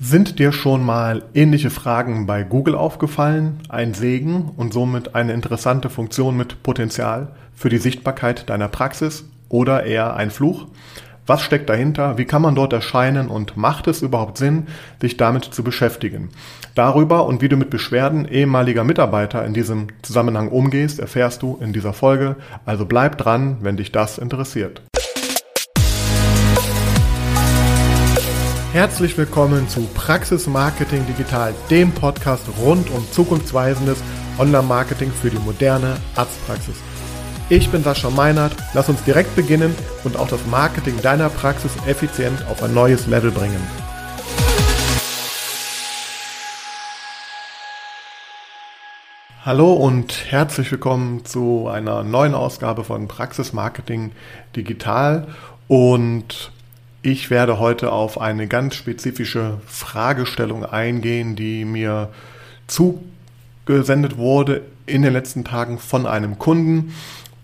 Sind dir schon mal ähnliche Fragen bei Google aufgefallen? Ein Segen und somit eine interessante Funktion mit Potenzial für die Sichtbarkeit deiner Praxis oder eher ein Fluch? Was steckt dahinter? Wie kann man dort erscheinen und macht es überhaupt Sinn, sich damit zu beschäftigen? Darüber und wie du mit Beschwerden ehemaliger Mitarbeiter in diesem Zusammenhang umgehst, erfährst du in dieser Folge. Also bleib dran, wenn dich das interessiert. Herzlich willkommen zu Praxis Marketing Digital, dem Podcast rund um zukunftsweisendes Online-Marketing für die moderne Arztpraxis. Ich bin Sascha Meinert, lass uns direkt beginnen und auch das Marketing deiner Praxis effizient auf ein neues Level bringen. Hallo und herzlich willkommen zu einer neuen Ausgabe von Praxis Marketing Digital und ich werde heute auf eine ganz spezifische Fragestellung eingehen, die mir zugesendet wurde in den letzten Tagen von einem Kunden.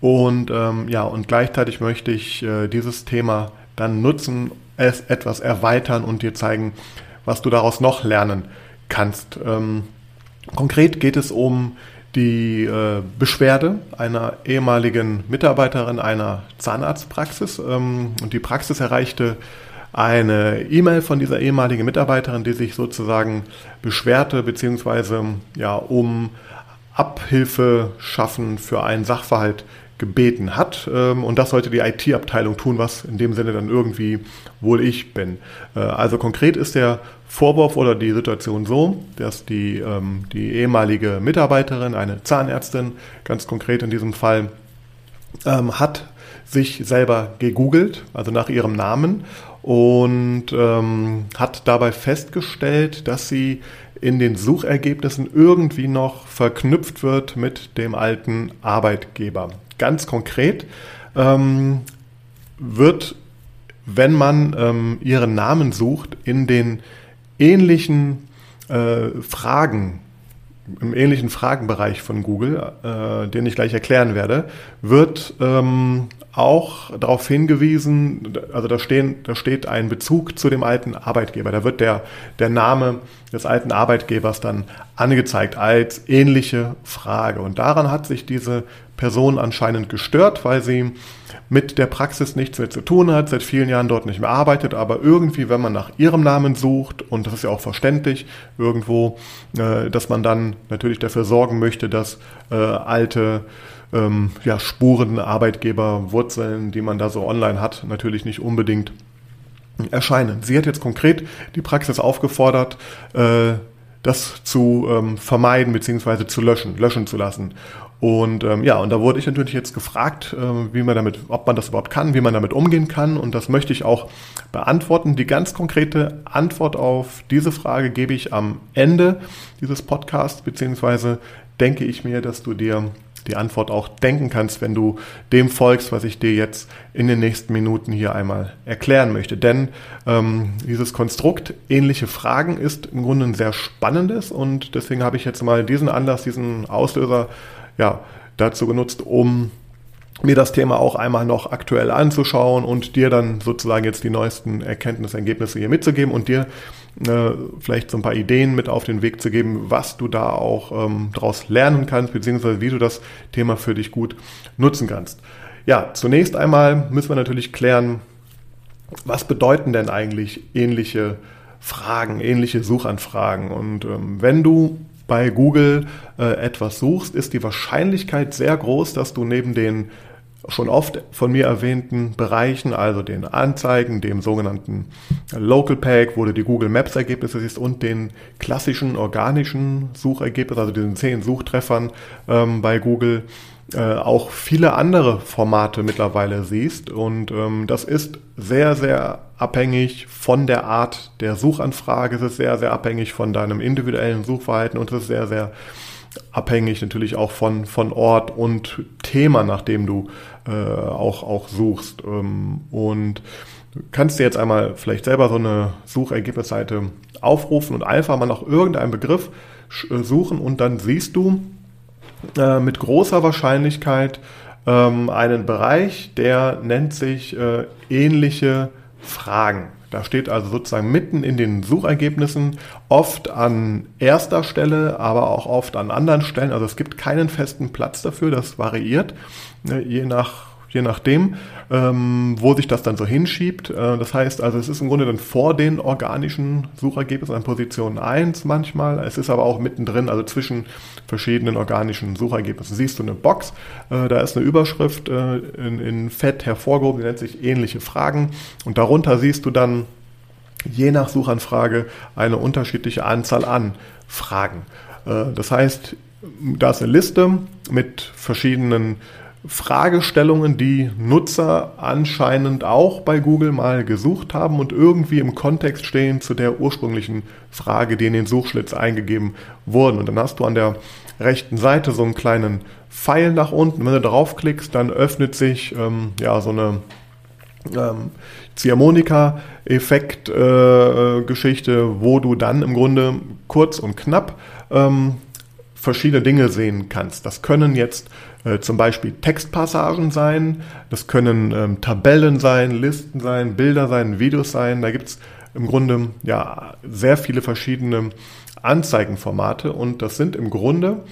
Und ähm, ja, und gleichzeitig möchte ich äh, dieses Thema dann nutzen, es etwas erweitern und dir zeigen, was du daraus noch lernen kannst. Ähm, konkret geht es um die äh, Beschwerde einer ehemaligen Mitarbeiterin einer Zahnarztpraxis. Ähm, und die Praxis erreichte eine E-Mail von dieser ehemaligen Mitarbeiterin, die sich sozusagen beschwerte, beziehungsweise ja, um Abhilfe schaffen für einen Sachverhalt gebeten hat. Ähm, und das sollte die IT-Abteilung tun, was in dem Sinne dann irgendwie wohl ich bin. Äh, also konkret ist der Vorwurf oder die Situation so, dass die, ähm, die ehemalige Mitarbeiterin, eine Zahnärztin, ganz konkret in diesem Fall, ähm, hat sich selber gegoogelt, also nach ihrem Namen, und hat dabei festgestellt, dass sie in den Suchergebnissen irgendwie noch verknüpft wird mit dem alten Arbeitgeber. Ganz konkret ähm, wird, wenn man ähm, ihren Namen sucht, in den ähnlichen äh, Fragen, im ähnlichen Fragenbereich von Google, äh, den ich gleich erklären werde, wird ähm, auch darauf hingewiesen, also da, stehen, da steht ein Bezug zu dem alten Arbeitgeber. Da wird der, der Name des alten Arbeitgebers dann angezeigt als ähnliche Frage. Und daran hat sich diese Person anscheinend gestört, weil sie mit der Praxis nichts mehr zu tun hat, seit vielen Jahren dort nicht mehr arbeitet, aber irgendwie, wenn man nach ihrem Namen sucht, und das ist ja auch verständlich irgendwo, äh, dass man dann natürlich dafür sorgen möchte, dass äh, alte ähm, ja, Spuren, Arbeitgeber, Wurzeln, die man da so online hat, natürlich nicht unbedingt erscheinen. Sie hat jetzt konkret die Praxis aufgefordert, äh, das zu ähm, vermeiden bzw. zu löschen, löschen zu lassen. Und ähm, ja, und da wurde ich natürlich jetzt gefragt, äh, wie man damit, ob man das überhaupt kann, wie man damit umgehen kann. Und das möchte ich auch beantworten. Die ganz konkrete Antwort auf diese Frage gebe ich am Ende dieses Podcasts, beziehungsweise denke ich mir, dass du dir die Antwort auch denken kannst, wenn du dem folgst, was ich dir jetzt in den nächsten Minuten hier einmal erklären möchte. Denn ähm, dieses Konstrukt ähnliche Fragen ist im Grunde ein sehr spannendes und deswegen habe ich jetzt mal diesen Anlass, diesen Auslöser ja, dazu genutzt, um mir das Thema auch einmal noch aktuell anzuschauen und dir dann sozusagen jetzt die neuesten Erkenntnisergebnisse hier mitzugeben und dir äh, vielleicht so ein paar Ideen mit auf den Weg zu geben, was du da auch ähm, daraus lernen kannst, beziehungsweise wie du das Thema für dich gut nutzen kannst. Ja, zunächst einmal müssen wir natürlich klären, was bedeuten denn eigentlich ähnliche Fragen, ähnliche Suchanfragen? Und ähm, wenn du bei Google äh, etwas suchst, ist die Wahrscheinlichkeit sehr groß, dass du neben den schon oft von mir erwähnten Bereichen, also den Anzeigen, dem sogenannten Local Pack, wo du die Google Maps Ergebnisse siehst und den klassischen organischen Suchergebnissen, also diesen zehn Suchtreffern ähm, bei Google, äh, auch viele andere Formate mittlerweile siehst. Und ähm, das ist sehr, sehr abhängig von der Art der Suchanfrage. Es ist sehr, sehr abhängig von deinem individuellen Suchverhalten und es ist sehr, sehr abhängig natürlich auch von, von Ort und Thema, nach dem du äh, auch, auch suchst. Ähm, und kannst dir jetzt einmal vielleicht selber so eine Suchergebnisseite aufrufen und einfach mal nach irgendeinem Begriff äh, suchen und dann siehst du äh, mit großer Wahrscheinlichkeit ähm, einen Bereich, der nennt sich äh, ähnliche Fragen. Da steht also sozusagen mitten in den Suchergebnissen oft an erster Stelle, aber auch oft an anderen Stellen. Also es gibt keinen festen Platz dafür, das variiert, ne, je nach je nachdem, ähm, wo sich das dann so hinschiebt. Äh, das heißt also, es ist im Grunde dann vor den organischen Suchergebnissen an Position 1 manchmal. Es ist aber auch mittendrin, also zwischen verschiedenen organischen Suchergebnissen. Siehst du eine Box, äh, da ist eine Überschrift äh, in, in Fett hervorgehoben, die nennt sich ähnliche Fragen. Und darunter siehst du dann je nach Suchanfrage eine unterschiedliche Anzahl an Fragen. Äh, das heißt, da ist eine Liste mit verschiedenen Fragestellungen, die Nutzer anscheinend auch bei Google mal gesucht haben und irgendwie im Kontext stehen zu der ursprünglichen Frage, die in den Suchschlitz eingegeben wurden. Und dann hast du an der rechten Seite so einen kleinen Pfeil nach unten. Wenn du draufklickst, dann öffnet sich ähm, ja so eine ähm, Ziehharmonika-Effekt-Geschichte, äh, wo du dann im Grunde kurz und knapp ähm, verschiedene Dinge sehen kannst. Das können jetzt äh, zum Beispiel Textpassagen sein, das können ähm, Tabellen sein, Listen sein, Bilder sein, Videos sein. Da gibt es im Grunde ja sehr viele verschiedene Anzeigenformate und das sind im Grunde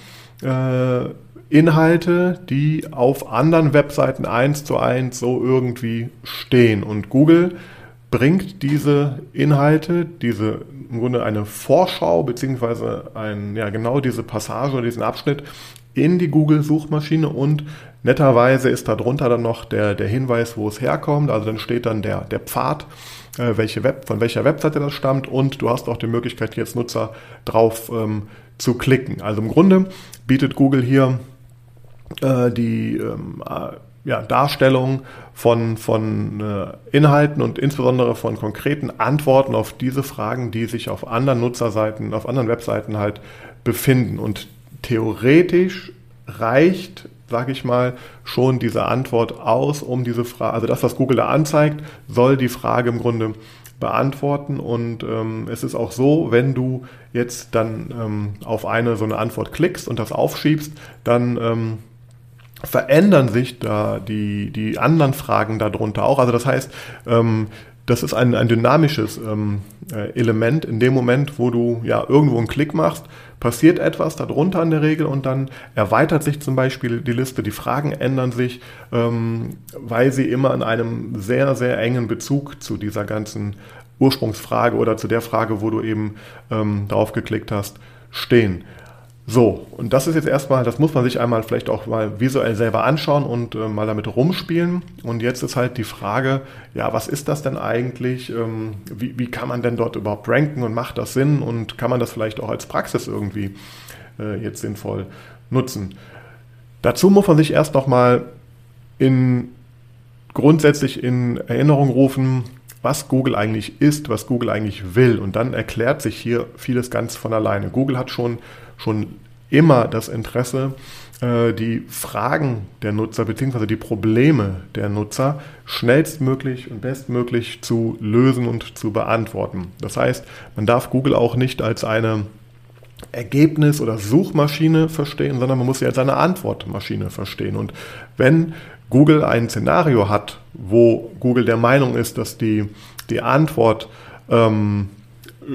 äh, Inhalte, die auf anderen Webseiten eins zu eins so irgendwie stehen. Und Google bringt diese Inhalte, diese im Grunde eine Vorschau beziehungsweise ein, ja, genau diese Passage oder diesen Abschnitt in die Google-Suchmaschine und netterweise ist darunter dann noch der, der Hinweis, wo es herkommt. Also dann steht dann der, der Pfad, äh, welche Web, von welcher Webseite das stammt und du hast auch die Möglichkeit, jetzt Nutzer drauf ähm, zu klicken. Also im Grunde bietet Google hier äh, die ähm, äh, ja, Darstellung von, von äh, Inhalten und insbesondere von konkreten Antworten auf diese Fragen, die sich auf anderen Nutzerseiten, auf anderen Webseiten halt befinden. Und theoretisch reicht, sage ich mal, schon diese Antwort aus, um diese Frage, also das, was Google da anzeigt, soll die Frage im Grunde beantworten. Und ähm, es ist auch so, wenn du jetzt dann ähm, auf eine so eine Antwort klickst und das aufschiebst, dann ähm, verändern sich da die, die anderen Fragen darunter auch. Also das heißt, ähm, das ist ein, ein dynamisches ähm, äh, Element. In dem Moment, wo du ja irgendwo einen Klick machst, passiert etwas darunter in der Regel und dann erweitert sich zum Beispiel die Liste. Die Fragen ändern sich, ähm, weil sie immer in einem sehr, sehr engen Bezug zu dieser ganzen Ursprungsfrage oder zu der Frage, wo du eben ähm, drauf geklickt hast, stehen. So, und das ist jetzt erstmal, das muss man sich einmal vielleicht auch mal visuell selber anschauen und äh, mal damit rumspielen. Und jetzt ist halt die Frage, ja, was ist das denn eigentlich? Ähm, wie, wie kann man denn dort überhaupt ranken und macht das Sinn? Und kann man das vielleicht auch als Praxis irgendwie äh, jetzt sinnvoll nutzen? Dazu muss man sich erst nochmal in, grundsätzlich in Erinnerung rufen, was Google eigentlich ist, was Google eigentlich will. Und dann erklärt sich hier vieles ganz von alleine. Google hat schon schon immer das Interesse, äh, die Fragen der Nutzer bzw. die Probleme der Nutzer schnellstmöglich und bestmöglich zu lösen und zu beantworten. Das heißt, man darf Google auch nicht als eine Ergebnis- oder Suchmaschine verstehen, sondern man muss sie als eine Antwortmaschine verstehen. Und wenn Google ein Szenario hat, wo Google der Meinung ist, dass die, die Antwort ähm,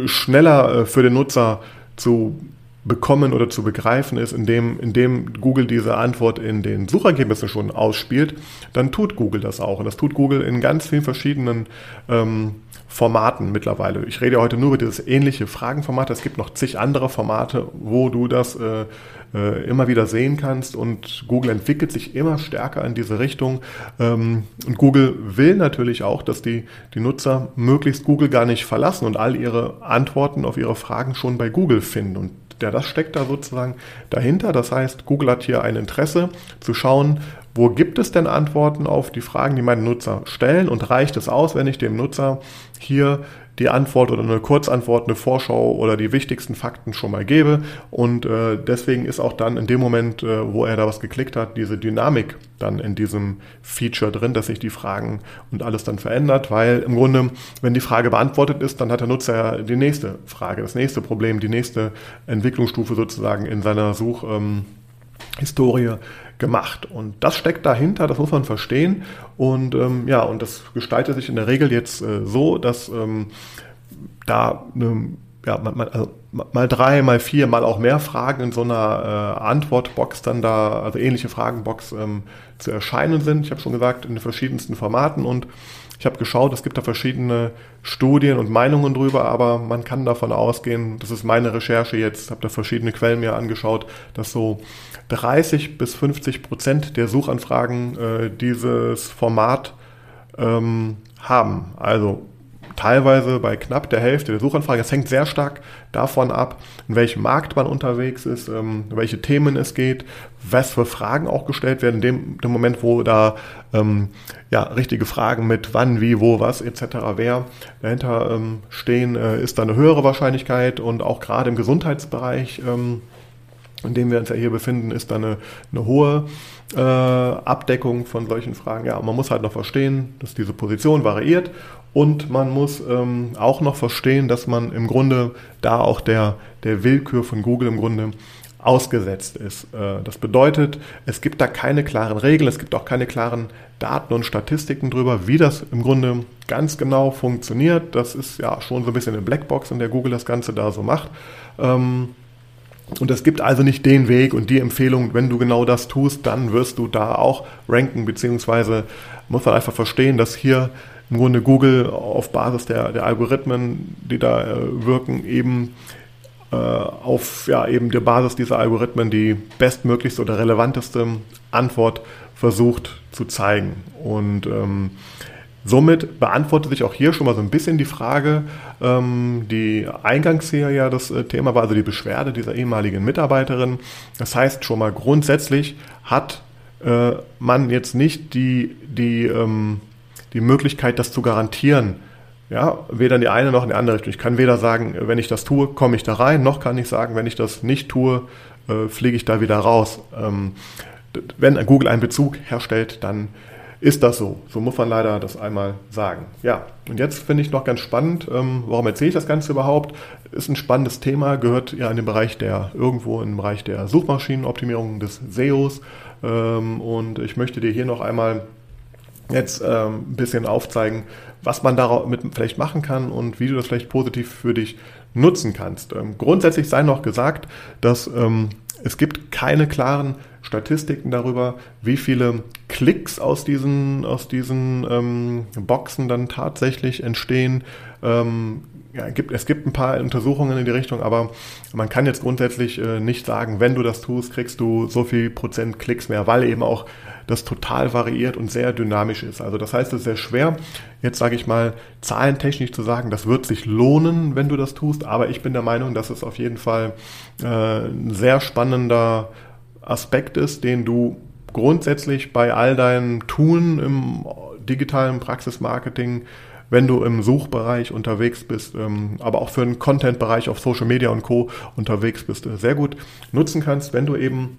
schneller äh, für den Nutzer zu bekommen oder zu begreifen ist, indem, indem Google diese Antwort in den Suchergebnissen schon ausspielt, dann tut Google das auch. Und das tut Google in ganz vielen verschiedenen ähm, Formaten mittlerweile. Ich rede heute nur über dieses ähnliche Fragenformat. Es gibt noch zig andere Formate, wo du das äh, äh, immer wieder sehen kannst. Und Google entwickelt sich immer stärker in diese Richtung. Ähm, und Google will natürlich auch, dass die, die Nutzer möglichst Google gar nicht verlassen und all ihre Antworten auf ihre Fragen schon bei Google finden. Und ja, das steckt da sozusagen dahinter. Das heißt, Google hat hier ein Interesse zu schauen, wo gibt es denn Antworten auf die Fragen, die meine Nutzer stellen und reicht es aus, wenn ich dem Nutzer hier die Antwort oder eine Kurzantwort, eine Vorschau oder die wichtigsten Fakten schon mal gebe. Und äh, deswegen ist auch dann in dem Moment, äh, wo er da was geklickt hat, diese Dynamik dann in diesem Feature drin, dass sich die Fragen und alles dann verändert, weil im Grunde, wenn die Frage beantwortet ist, dann hat der Nutzer die nächste Frage, das nächste Problem, die nächste Entwicklungsstufe sozusagen in seiner Such. Ähm, gemacht. Und das steckt dahinter, das muss man verstehen. Und ähm, ja, und das gestaltet sich in der Regel jetzt äh, so, dass ähm, da eine ja, mal, also mal drei, mal vier, mal auch mehr Fragen in so einer äh, Antwortbox dann da, also ähnliche Fragenbox ähm, zu erscheinen sind. Ich habe schon gesagt, in den verschiedensten Formaten und ich habe geschaut, es gibt da verschiedene Studien und Meinungen drüber, aber man kann davon ausgehen, das ist meine Recherche jetzt, habe da verschiedene Quellen mir angeschaut, dass so 30 bis 50 Prozent der Suchanfragen äh, dieses Format ähm, haben. Also teilweise bei knapp der Hälfte der Suchanfragen. Es hängt sehr stark davon ab, in welchem Markt man unterwegs ist, ähm, welche Themen es geht, was für Fragen auch gestellt werden. In dem, dem Moment, wo da ähm, ja, richtige Fragen mit wann, wie, wo, was etc. wer dahinter ähm, stehen, äh, ist da eine höhere Wahrscheinlichkeit und auch gerade im Gesundheitsbereich, ähm, in dem wir uns ja hier befinden, ist da eine, eine hohe äh, Abdeckung von solchen Fragen. Ja, man muss halt noch verstehen, dass diese Position variiert und man muss ähm, auch noch verstehen, dass man im Grunde da auch der, der Willkür von Google im Grunde ausgesetzt ist. Äh, das bedeutet, es gibt da keine klaren Regeln, es gibt auch keine klaren Daten und Statistiken drüber, wie das im Grunde ganz genau funktioniert. Das ist ja schon so ein bisschen eine Blackbox, in der Google das Ganze da so macht. Ähm, und es gibt also nicht den Weg und die Empfehlung, wenn du genau das tust, dann wirst du da auch ranken, beziehungsweise muss man einfach verstehen, dass hier im Grunde Google auf Basis der, der Algorithmen, die da äh, wirken, eben äh, auf ja, eben der Basis dieser Algorithmen die bestmöglichste oder relevanteste Antwort versucht zu zeigen. Und ähm, Somit beantwortet sich auch hier schon mal so ein bisschen die Frage, ähm, die eingangs hier ja das äh, Thema war, also die Beschwerde dieser ehemaligen Mitarbeiterin. Das heißt schon mal grundsätzlich hat äh, man jetzt nicht die, die, ähm, die Möglichkeit, das zu garantieren. Ja, weder in die eine noch in die andere Richtung. Ich kann weder sagen, wenn ich das tue, komme ich da rein, noch kann ich sagen, wenn ich das nicht tue, äh, fliege ich da wieder raus. Ähm, wenn Google einen Bezug herstellt, dann ist das so. So muss man leider das einmal sagen. Ja, und jetzt finde ich noch ganz spannend, ähm, warum erzähle ich das Ganze überhaupt? Ist ein spannendes Thema, gehört ja in den Bereich der, irgendwo im Bereich der Suchmaschinenoptimierung des SEOs. Ähm, und ich möchte dir hier noch einmal jetzt ähm, ein bisschen aufzeigen, was man damit vielleicht machen kann und wie du das vielleicht positiv für dich nutzen kannst. Ähm, grundsätzlich sei noch gesagt, dass ähm, es gibt keine klaren Statistiken darüber, wie viele Klicks aus diesen, aus diesen ähm, Boxen dann tatsächlich entstehen. Ähm, ja, gibt, es gibt ein paar Untersuchungen in die Richtung, aber man kann jetzt grundsätzlich äh, nicht sagen, wenn du das tust, kriegst du so viel Prozent Klicks mehr, weil eben auch das total variiert und sehr dynamisch ist. Also das heißt, es ist sehr schwer, jetzt sage ich mal, zahlentechnisch zu sagen, das wird sich lohnen, wenn du das tust, aber ich bin der Meinung, dass es auf jeden Fall äh, ein sehr spannender Aspekt ist, den du grundsätzlich bei all deinen Tun im digitalen Praxismarketing, wenn du im Suchbereich unterwegs bist, ähm, aber auch für den Content-Bereich auf Social Media und Co. unterwegs bist, äh, sehr gut nutzen kannst, wenn du eben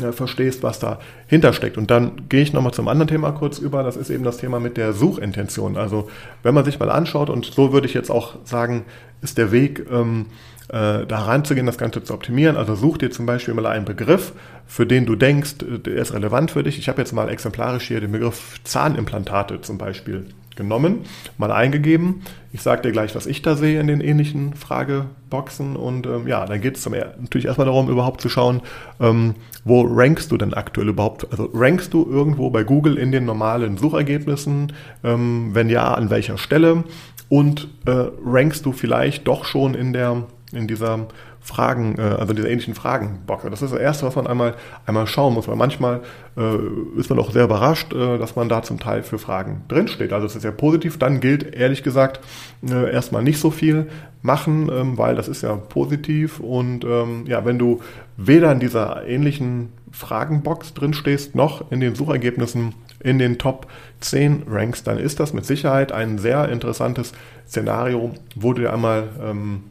äh, verstehst, was dahinter steckt. Und dann gehe ich nochmal zum anderen Thema kurz über. Das ist eben das Thema mit der Suchintention. Also wenn man sich mal anschaut, und so würde ich jetzt auch sagen, ist der Weg, ähm, äh, da ranzugehen, das Ganze zu optimieren. Also such dir zum Beispiel mal einen Begriff, für den du denkst, der ist relevant für dich. Ich habe jetzt mal exemplarisch hier den Begriff Zahnimplantate zum Beispiel genommen, mal eingegeben. Ich sage dir gleich, was ich da sehe in den ähnlichen Frageboxen. Und ähm, ja, dann geht es natürlich erstmal darum, überhaupt zu schauen, ähm, wo rankst du denn aktuell überhaupt? Also rankst du irgendwo bei Google in den normalen Suchergebnissen? Ähm, wenn ja, an welcher Stelle? Und äh, rankst du vielleicht doch schon in der in dieser Fragen, äh, also dieser ähnlichen Fragenbox. Das ist das Erste, was man einmal, einmal schauen muss, weil manchmal äh, ist man auch sehr überrascht, äh, dass man da zum Teil für Fragen drinsteht. Also es ist sehr positiv. Dann gilt ehrlich gesagt äh, erstmal nicht so viel machen, ähm, weil das ist ja positiv und ähm, ja, wenn du weder in dieser ähnlichen Fragenbox drinstehst, noch in den Suchergebnissen in den Top 10 Ranks, dann ist das mit Sicherheit ein sehr interessantes Szenario, wo du dir einmal ähm,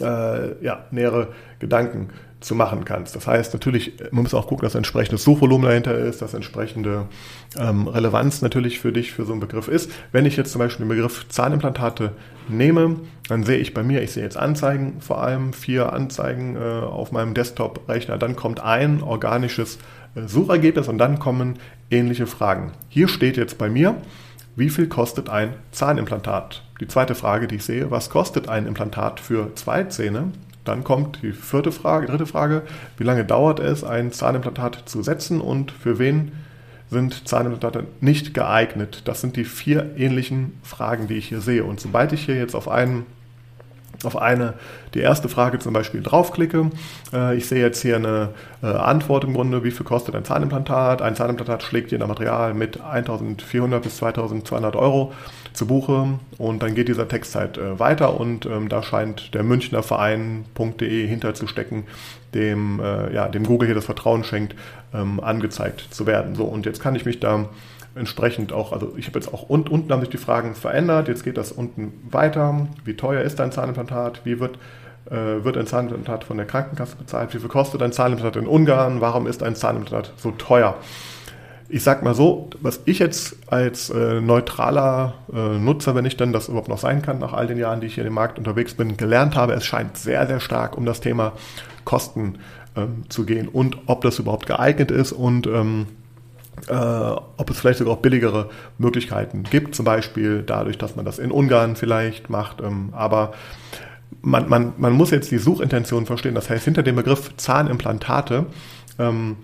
äh, ja, nähere Gedanken zu machen kannst. Das heißt, natürlich, man muss auch gucken, dass entsprechendes Suchvolumen dahinter ist, dass entsprechende ähm, Relevanz natürlich für dich für so einen Begriff ist. Wenn ich jetzt zum Beispiel den Begriff Zahnimplantate nehme, dann sehe ich bei mir, ich sehe jetzt Anzeigen, vor allem vier Anzeigen äh, auf meinem Desktop-Rechner. Dann kommt ein organisches äh, Suchergebnis und dann kommen ähnliche Fragen. Hier steht jetzt bei mir, wie viel kostet ein Zahnimplantat? Die zweite Frage, die ich sehe, was kostet ein Implantat für zwei Zähne? Dann kommt die vierte Frage, dritte Frage, wie lange dauert es, ein Zahnimplantat zu setzen und für wen sind Zahnimplantate nicht geeignet? Das sind die vier ähnlichen Fragen, die ich hier sehe. Und sobald ich hier jetzt auf einen auf eine, die erste Frage zum Beispiel draufklicke. Äh, ich sehe jetzt hier eine äh, Antwort im Grunde, wie viel kostet ein Zahnimplantat? Ein Zahnimplantat schlägt je nach Material mit 1400 bis 2200 Euro zu Buche und dann geht dieser Text halt äh, weiter und ähm, da scheint der Münchner Verein.de hinterzustecken, dem, ja, dem Google hier das Vertrauen schenkt, ähm, angezeigt zu werden. So, und jetzt kann ich mich da entsprechend auch, also ich habe jetzt auch und, unten haben sich die Fragen verändert, jetzt geht das unten weiter. Wie teuer ist dein Zahnimplantat? Wie wird, äh, wird ein Zahnimplantat von der Krankenkasse bezahlt? Wie viel kostet ein Zahnimplantat in Ungarn? Warum ist ein Zahnimplantat so teuer? Ich sag mal so, was ich jetzt als äh, neutraler äh, Nutzer, wenn ich denn das überhaupt noch sein kann, nach all den Jahren, die ich hier im Markt unterwegs bin, gelernt habe, es scheint sehr, sehr stark um das Thema Kosten ähm, zu gehen und ob das überhaupt geeignet ist und ähm, äh, ob es vielleicht sogar auch billigere Möglichkeiten gibt, zum Beispiel dadurch, dass man das in Ungarn vielleicht macht. Ähm, aber man, man, man muss jetzt die Suchintention verstehen. Das heißt, hinter dem Begriff Zahnimplantate ähm,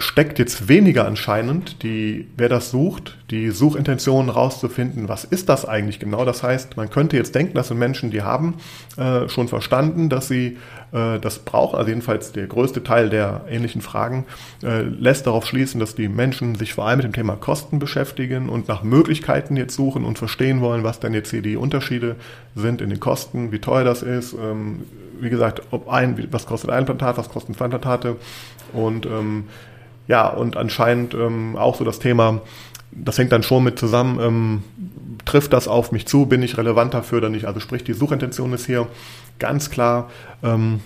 steckt jetzt weniger anscheinend, die, wer das sucht, die Suchintention rauszufinden, was ist das eigentlich genau. Das heißt, man könnte jetzt denken, das sind Menschen, die haben äh, schon verstanden, dass sie äh, das brauchen. Also jedenfalls der größte Teil der ähnlichen Fragen äh, lässt darauf schließen, dass die Menschen sich vor allem mit dem Thema Kosten beschäftigen und nach Möglichkeiten jetzt suchen und verstehen wollen, was denn jetzt hier die Unterschiede sind in den Kosten, wie teuer das ist. Ähm, wie gesagt, ob ein, was kostet ein Implantat, was kosten zwei Implantate und ähm, ja, und anscheinend ähm, auch so das Thema, das hängt dann schon mit zusammen, ähm, trifft das auf mich zu, bin ich relevant dafür oder nicht? Also sprich, die Suchintention ist hier ganz klar, ähm,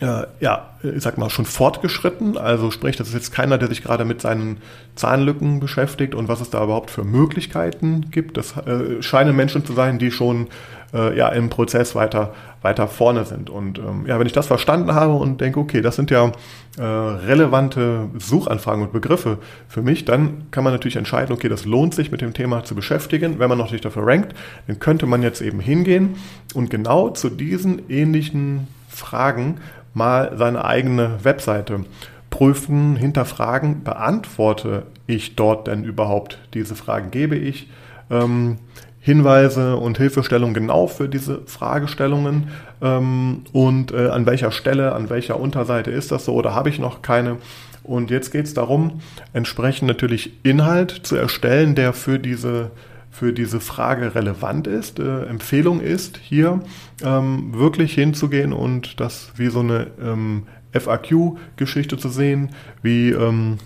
äh, ja, ich sag mal, schon fortgeschritten. Also sprich, das ist jetzt keiner, der sich gerade mit seinen Zahnlücken beschäftigt und was es da überhaupt für Möglichkeiten gibt. Das äh, scheinen Menschen zu sein, die schon äh, ja im Prozess weiter, weiter vorne sind. Und ähm, ja, wenn ich das verstanden habe und denke, okay, das sind ja äh, relevante Suchanfragen und Begriffe für mich, dann kann man natürlich entscheiden, okay, das lohnt sich mit dem Thema zu beschäftigen. Wenn man noch nicht dafür rankt, dann könnte man jetzt eben hingehen und genau zu diesen ähnlichen Fragen mal seine eigene Webseite prüfen, hinterfragen, beantworte ich dort denn überhaupt diese Fragen? Gebe ich ähm, Hinweise und Hilfestellungen genau für diese Fragestellungen ähm, und äh, an welcher Stelle, an welcher Unterseite ist das so oder habe ich noch keine. Und jetzt geht es darum, entsprechend natürlich Inhalt zu erstellen, der für diese, für diese Frage relevant ist. Äh, Empfehlung ist hier ähm, wirklich hinzugehen und das wie so eine ähm, FAQ-Geschichte zu sehen, wie ähm,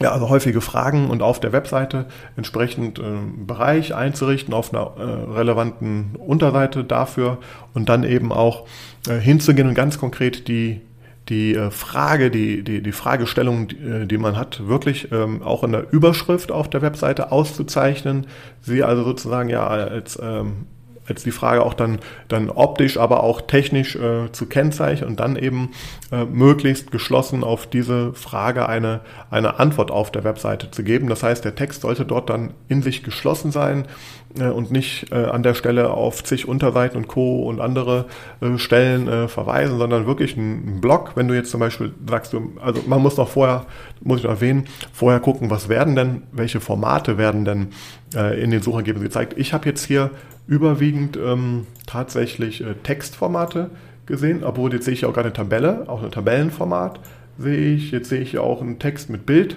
ja, also häufige Fragen und auf der Webseite entsprechend äh, Bereich einzurichten auf einer äh, relevanten Unterseite dafür und dann eben auch äh, hinzugehen und ganz konkret die die äh, Frage, die, die, die Fragestellung, die, äh, man hat, wirklich ähm, auch in der Überschrift auf der Webseite auszuzeichnen, sie also sozusagen ja als ähm, als die Frage auch dann, dann optisch, aber auch technisch äh, zu kennzeichnen und dann eben möglichst geschlossen auf diese Frage eine, eine Antwort auf der Webseite zu geben. Das heißt, der Text sollte dort dann in sich geschlossen sein äh, und nicht äh, an der Stelle auf zig Unterseiten und Co. und andere äh, Stellen verweisen, sondern wirklich ein, ein Blog. Wenn du jetzt zum Beispiel sagst, also man muss noch vorher, muss ich noch erwähnen, vorher gucken, was werden denn, welche Formate werden denn in den Suchergebnissen gezeigt. Ich habe jetzt hier überwiegend ähm, tatsächlich Textformate gesehen, obwohl jetzt sehe ich auch gerade eine Tabelle, auch ein Tabellenformat sehe ich. Jetzt sehe ich auch einen Text mit Bild,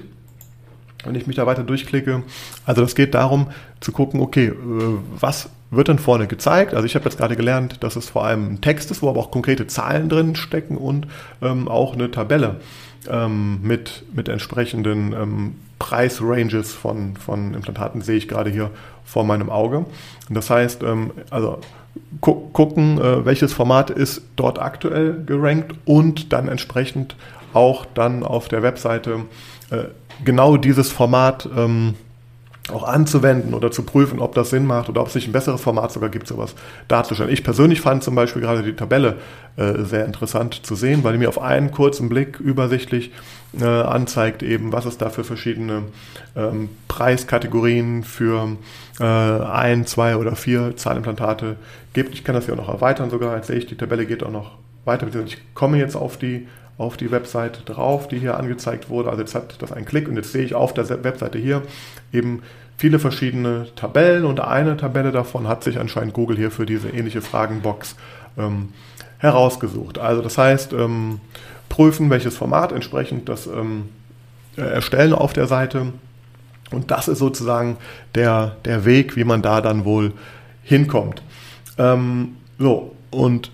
wenn ich mich da weiter durchklicke. Also das geht darum zu gucken, okay, äh, was wird denn vorne gezeigt? Also ich habe jetzt gerade gelernt, dass es vor allem ein Text ist, wo aber auch konkrete Zahlen drin stecken und ähm, auch eine Tabelle ähm, mit, mit entsprechenden ähm, Preisranges von, von Implantaten sehe ich gerade hier vor meinem Auge. Und das heißt, ähm, also gu gucken, äh, welches Format ist dort aktuell gerankt und dann entsprechend auch dann auf der Webseite äh, genau dieses Format ähm, auch anzuwenden oder zu prüfen, ob das Sinn macht oder ob es nicht ein besseres Format sogar gibt, sowas darzustellen. Ich persönlich fand zum Beispiel gerade die Tabelle äh, sehr interessant zu sehen, weil die mir auf einen kurzen Blick übersichtlich äh, anzeigt, eben was es da für verschiedene ähm, Preiskategorien für äh, ein, zwei oder vier Zahnimplantate gibt. Ich kann das ja auch noch erweitern sogar. Jetzt sehe ich, die Tabelle geht auch noch weiter. Ich komme jetzt auf die auf die Webseite drauf, die hier angezeigt wurde. Also jetzt hat das einen Klick und jetzt sehe ich auf der Webseite hier eben viele verschiedene Tabellen und eine Tabelle davon hat sich anscheinend Google hier für diese ähnliche Fragenbox ähm, herausgesucht. Also das heißt, ähm, prüfen, welches Format entsprechend das ähm, äh, erstellen auf der Seite. Und das ist sozusagen der, der Weg, wie man da dann wohl hinkommt. Ähm, so, und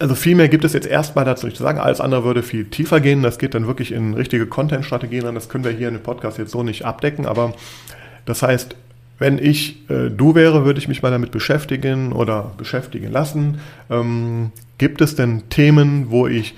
also viel mehr gibt es jetzt erstmal dazu nicht zu sagen. Alles andere würde viel tiefer gehen. Das geht dann wirklich in richtige Content-Strategien an. Das können wir hier in dem Podcast jetzt so nicht abdecken. Aber das heißt, wenn ich äh, du wäre, würde ich mich mal damit beschäftigen oder beschäftigen lassen. Ähm, gibt es denn Themen, wo ich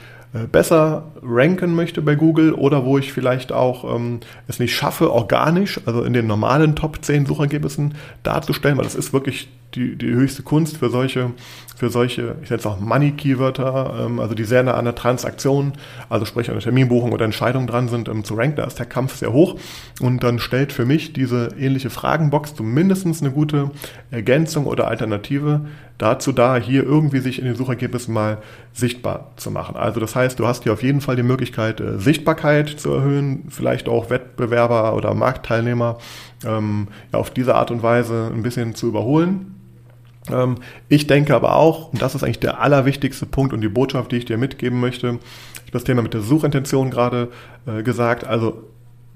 besser ranken möchte bei Google oder wo ich vielleicht auch ähm, es nicht schaffe, organisch, also in den normalen Top 10 Suchergebnissen darzustellen, weil das ist wirklich die, die höchste Kunst für solche, für solche, ich es auch Money-Keywörter, ähm, also die sehr nah an der Transaktion, also sprich an der Terminbuchung oder Entscheidung dran sind, ähm, zu ranken. Da ist der Kampf sehr hoch. Und dann stellt für mich diese ähnliche Fragenbox zumindest eine gute Ergänzung oder Alternative dazu da, hier irgendwie sich in den Suchergebnissen mal sichtbar zu machen. Also das heißt, du hast hier auf jeden Fall die Möglichkeit, äh, Sichtbarkeit zu erhöhen, vielleicht auch Wettbewerber oder Marktteilnehmer ähm, ja, auf diese Art und Weise ein bisschen zu überholen. Ähm, ich denke aber auch, und das ist eigentlich der allerwichtigste Punkt und die Botschaft, die ich dir mitgeben möchte, ich habe das Thema mit der Suchintention gerade äh, gesagt, also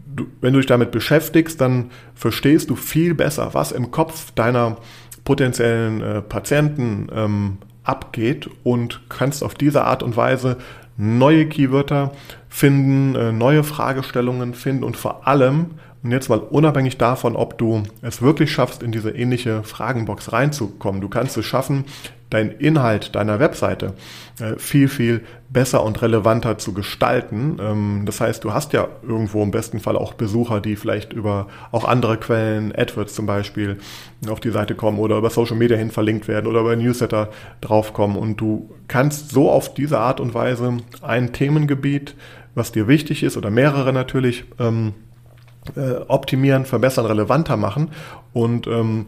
du, wenn du dich damit beschäftigst, dann verstehst du viel besser, was im Kopf deiner potenziellen äh, Patienten ähm, abgeht und kannst auf diese Art und Weise neue Keywörter finden, äh, neue Fragestellungen finden und vor allem und jetzt mal unabhängig davon, ob du es wirklich schaffst, in diese ähnliche Fragenbox reinzukommen. Du kannst es schaffen, deinen Inhalt deiner Webseite äh, viel, viel besser und relevanter zu gestalten. Ähm, das heißt, du hast ja irgendwo im besten Fall auch Besucher, die vielleicht über auch andere Quellen, AdWords zum Beispiel, auf die Seite kommen oder über Social Media hin verlinkt werden oder über Newsletter draufkommen. Und du kannst so auf diese Art und Weise ein Themengebiet, was dir wichtig ist oder mehrere natürlich, ähm, äh, optimieren, verbessern, relevanter machen. Und ähm,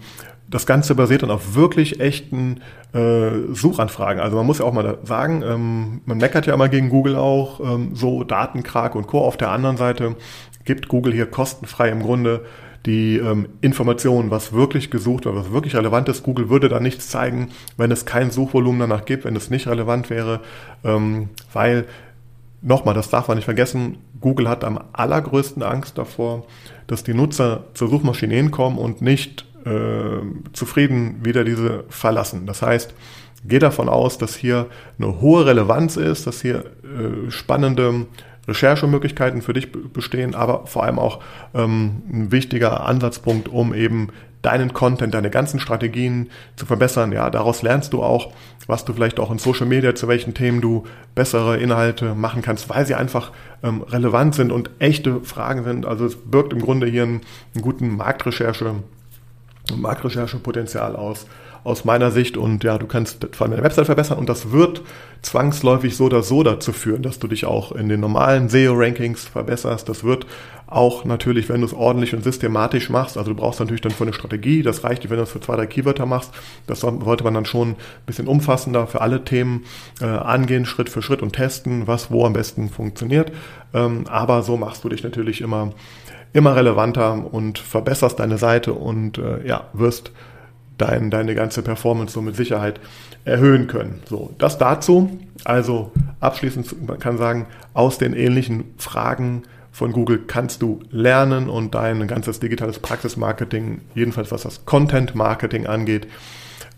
das Ganze basiert dann auf wirklich echten äh, Suchanfragen. Also man muss ja auch mal sagen, ähm, man meckert ja immer gegen Google auch, ähm, so Datenkrake und Co. Auf der anderen Seite gibt Google hier kostenfrei im Grunde die ähm, Informationen, was wirklich gesucht wird, was wirklich relevant ist. Google würde da nichts zeigen, wenn es kein Suchvolumen danach gibt, wenn es nicht relevant wäre, ähm, weil nochmal, das darf man nicht vergessen, Google hat am allergrößten Angst davor, dass die Nutzer zur Suchmaschine hinkommen und nicht äh, zufrieden wieder diese verlassen. Das heißt, geh davon aus, dass hier eine hohe Relevanz ist, dass hier äh, spannende Recherchemöglichkeiten für dich bestehen, aber vor allem auch ähm, ein wichtiger Ansatzpunkt, um eben deinen Content, deine ganzen Strategien zu verbessern. Ja, daraus lernst du auch, was du vielleicht auch in Social Media, zu welchen Themen du bessere Inhalte machen kannst, weil sie einfach ähm, relevant sind und echte Fragen sind. Also es birgt im Grunde hier einen, einen guten Marktrecherche, Marktrecherchepotenzial aus aus meiner Sicht. Und ja, du kannst vor allem deine Website verbessern und das wird zwangsläufig so oder so dazu führen, dass du dich auch in den normalen SEO-Rankings verbesserst. Das wird auch natürlich, wenn du es ordentlich und systematisch machst, also du brauchst natürlich dann für eine Strategie, das reicht nicht, wenn du es für zwei, drei Keywörter machst. Das sollte man dann schon ein bisschen umfassender für alle Themen äh, angehen, Schritt für Schritt und testen, was wo am besten funktioniert. Ähm, aber so machst du dich natürlich immer immer relevanter und verbesserst deine Seite und äh, ja, wirst dein, deine ganze Performance so mit Sicherheit erhöhen können. So, das dazu. Also abschließend, man kann sagen, aus den ähnlichen Fragen von Google kannst du lernen und dein ganzes digitales Praxismarketing, jedenfalls was das Content Marketing angeht,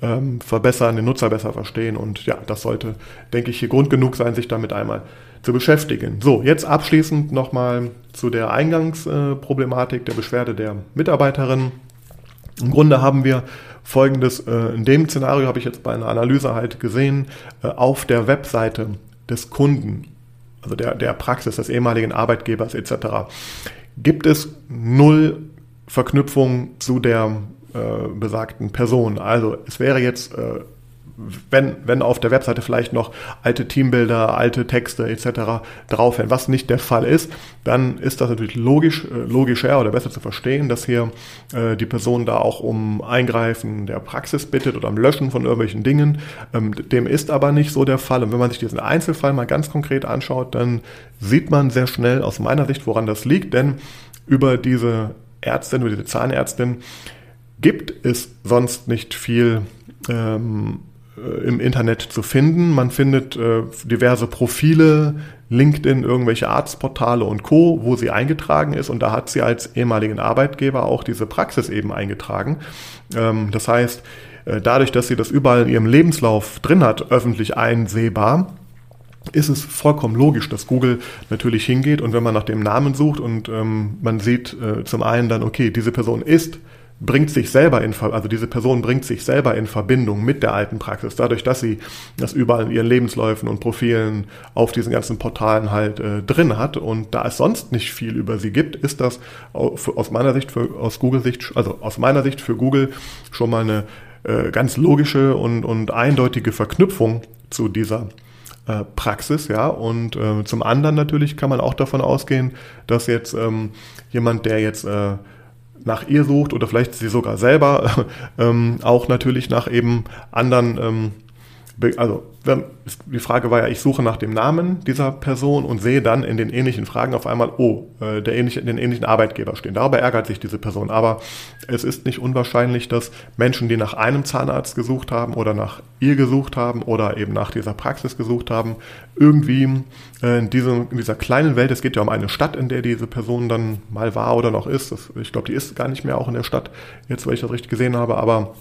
ähm, verbessern, den Nutzer besser verstehen. Und ja, das sollte, denke ich, hier Grund genug sein, sich damit einmal zu beschäftigen. So, jetzt abschließend nochmal zu der Eingangsproblematik der Beschwerde der Mitarbeiterin. Im Grunde haben wir folgendes, äh, in dem Szenario habe ich jetzt bei einer Analyse halt gesehen, äh, auf der Webseite des Kunden, also der, der Praxis des ehemaligen Arbeitgebers etc., gibt es null Verknüpfung zu der äh, besagten Person. Also es wäre jetzt äh, wenn, wenn auf der Webseite vielleicht noch alte Teambilder, alte Texte etc. draufhängen, was nicht der Fall ist, dann ist das natürlich logisch, äh, logischer oder besser zu verstehen, dass hier äh, die Person da auch um Eingreifen der Praxis bittet oder am Löschen von irgendwelchen Dingen. Ähm, dem ist aber nicht so der Fall. Und wenn man sich diesen Einzelfall mal ganz konkret anschaut, dann sieht man sehr schnell aus meiner Sicht, woran das liegt, denn über diese Ärztin, über diese Zahnärztin gibt es sonst nicht viel ähm, äh, im Internet zu finden. Man findet äh, diverse Profile, LinkedIn, irgendwelche Arztportale und Co., wo sie eingetragen ist. Und da hat sie als ehemaligen Arbeitgeber auch diese Praxis eben eingetragen. Ähm, das heißt, äh, dadurch, dass sie das überall in ihrem Lebenslauf drin hat, öffentlich einsehbar, ist es vollkommen logisch, dass Google natürlich hingeht und wenn man nach dem Namen sucht und ähm, man sieht äh, zum einen dann, okay, diese Person ist bringt sich selber in, also diese Person bringt sich selber in Verbindung mit der alten Praxis, dadurch, dass sie das überall in ihren Lebensläufen und Profilen auf diesen ganzen Portalen halt äh, drin hat und da es sonst nicht viel über sie gibt, ist das aus meiner Sicht, für, aus Google Sicht, also aus meiner Sicht für Google schon mal eine äh, ganz logische und, und eindeutige Verknüpfung zu dieser äh, Praxis, ja. Und äh, zum anderen natürlich kann man auch davon ausgehen, dass jetzt ähm, jemand, der jetzt äh, nach ihr sucht oder vielleicht sie sogar selber ähm, auch natürlich nach eben anderen ähm, also die Frage war ja, ich suche nach dem Namen dieser Person und sehe dann in den ähnlichen Fragen auf einmal, oh, äh, der ähnliche, den ähnlichen Arbeitgeber stehen. Darüber ärgert sich diese Person. Aber es ist nicht unwahrscheinlich, dass Menschen, die nach einem Zahnarzt gesucht haben oder nach ihr gesucht haben oder eben nach dieser Praxis gesucht haben, irgendwie äh, in, diesem, in dieser kleinen Welt, es geht ja um eine Stadt, in der diese Person dann mal war oder noch ist. Das, ich glaube, die ist gar nicht mehr auch in der Stadt, jetzt weil ich das richtig gesehen habe, aber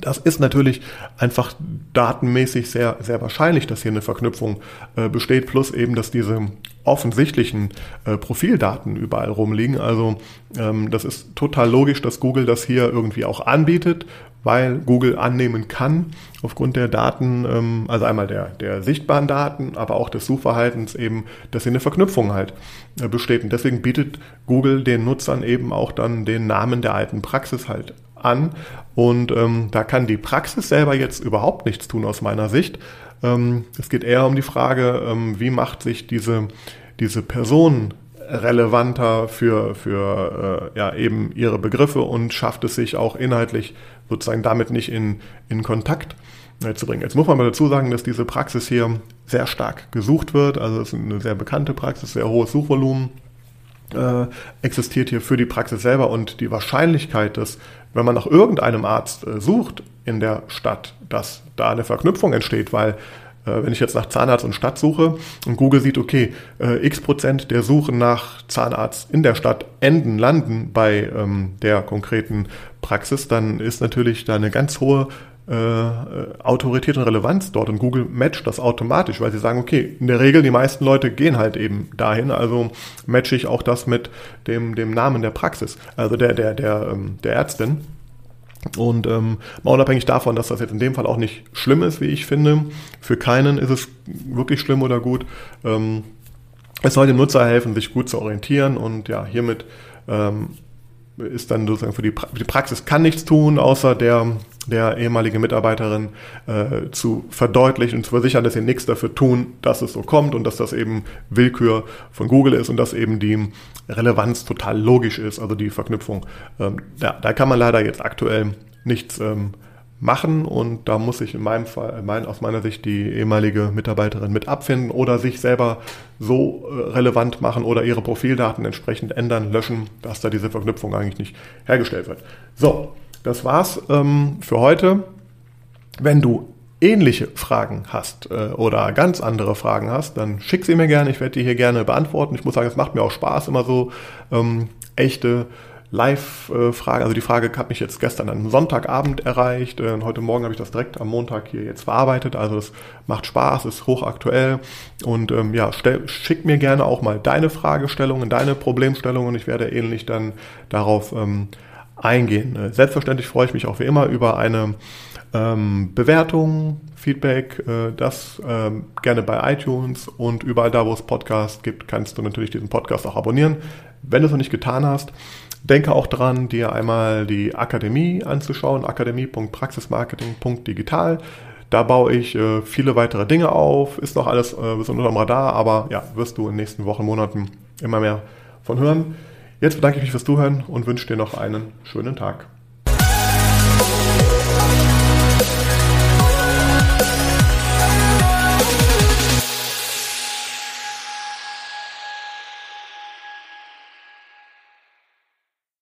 das ist natürlich einfach datenmäßig sehr, sehr wahrscheinlich, dass hier eine Verknüpfung äh, besteht, plus eben, dass diese offensichtlichen äh, Profildaten überall rumliegen. Also ähm, das ist total logisch, dass Google das hier irgendwie auch anbietet, weil Google annehmen kann, aufgrund der Daten, ähm, also einmal der, der sichtbaren Daten, aber auch des Suchverhaltens eben, dass hier eine Verknüpfung halt äh, besteht. Und deswegen bietet Google den Nutzern eben auch dann den Namen der alten Praxis halt an. Und ähm, da kann die Praxis selber jetzt überhaupt nichts tun aus meiner Sicht. Ähm, es geht eher um die Frage, ähm, wie macht sich diese, diese Person relevanter für, für äh, ja, eben ihre Begriffe und schafft es sich auch inhaltlich sozusagen damit nicht in, in Kontakt äh, zu bringen. Jetzt muss man mal dazu sagen, dass diese Praxis hier sehr stark gesucht wird. Also es ist eine sehr bekannte Praxis, sehr hohes Suchvolumen äh, existiert hier für die Praxis selber und die Wahrscheinlichkeit, dass wenn man nach irgendeinem Arzt äh, sucht in der Stadt, dass da eine Verknüpfung entsteht, weil äh, wenn ich jetzt nach Zahnarzt und Stadt suche und Google sieht, okay, äh, x Prozent der Suchen nach Zahnarzt in der Stadt enden, landen bei ähm, der konkreten Praxis, dann ist natürlich da eine ganz hohe äh, Autorität und Relevanz dort und Google matcht das automatisch, weil sie sagen, okay, in der Regel die meisten Leute gehen halt eben dahin, also matche ich auch das mit dem, dem Namen der Praxis, also der, der, der, ähm, der Ärztin. Und ähm, mal unabhängig davon, dass das jetzt in dem Fall auch nicht schlimm ist, wie ich finde, für keinen ist es wirklich schlimm oder gut. Ähm, es soll dem Nutzer helfen, sich gut zu orientieren und ja, hiermit ähm, ist dann sozusagen für die, pra die Praxis kann nichts tun, außer der der ehemalige Mitarbeiterin äh, zu verdeutlichen und zu versichern, dass sie nichts dafür tun, dass es so kommt und dass das eben Willkür von Google ist und dass eben die Relevanz total logisch ist, also die Verknüpfung. Ähm, da, da kann man leider jetzt aktuell nichts ähm, machen und da muss sich in meinem Fall, mein, aus meiner Sicht die ehemalige Mitarbeiterin mit abfinden oder sich selber so äh, relevant machen oder ihre Profildaten entsprechend ändern, löschen, dass da diese Verknüpfung eigentlich nicht hergestellt wird. So, das war's ähm, für heute. Wenn du ähnliche Fragen hast äh, oder ganz andere Fragen hast, dann schick sie mir gerne. Ich werde die hier gerne beantworten. Ich muss sagen, es macht mir auch Spaß, immer so ähm, echte Live-Frage. Also die Frage hat mich jetzt gestern am Sonntagabend erreicht. Äh, heute Morgen habe ich das direkt am Montag hier jetzt verarbeitet. Also es macht Spaß, ist hochaktuell. Und ähm, ja, stell, schick mir gerne auch mal deine Fragestellungen, deine Problemstellungen. Ich werde ähnlich dann darauf ähm, eingehen. Äh, selbstverständlich freue ich mich auch wie immer über eine ähm, Bewertung, Feedback, äh, das ähm, gerne bei iTunes und überall da, wo es Podcasts gibt, kannst du natürlich diesen Podcast auch abonnieren. Wenn du es noch nicht getan hast, denke auch dran, dir einmal die Akademie anzuschauen, akademie.praxismarketing.digital. Da baue ich äh, viele weitere Dinge auf, ist noch alles äh, bis unter dem Radar, aber ja, wirst du in den nächsten Wochen, Monaten immer mehr von hören. Jetzt bedanke ich mich fürs Zuhören und wünsche dir noch einen schönen Tag.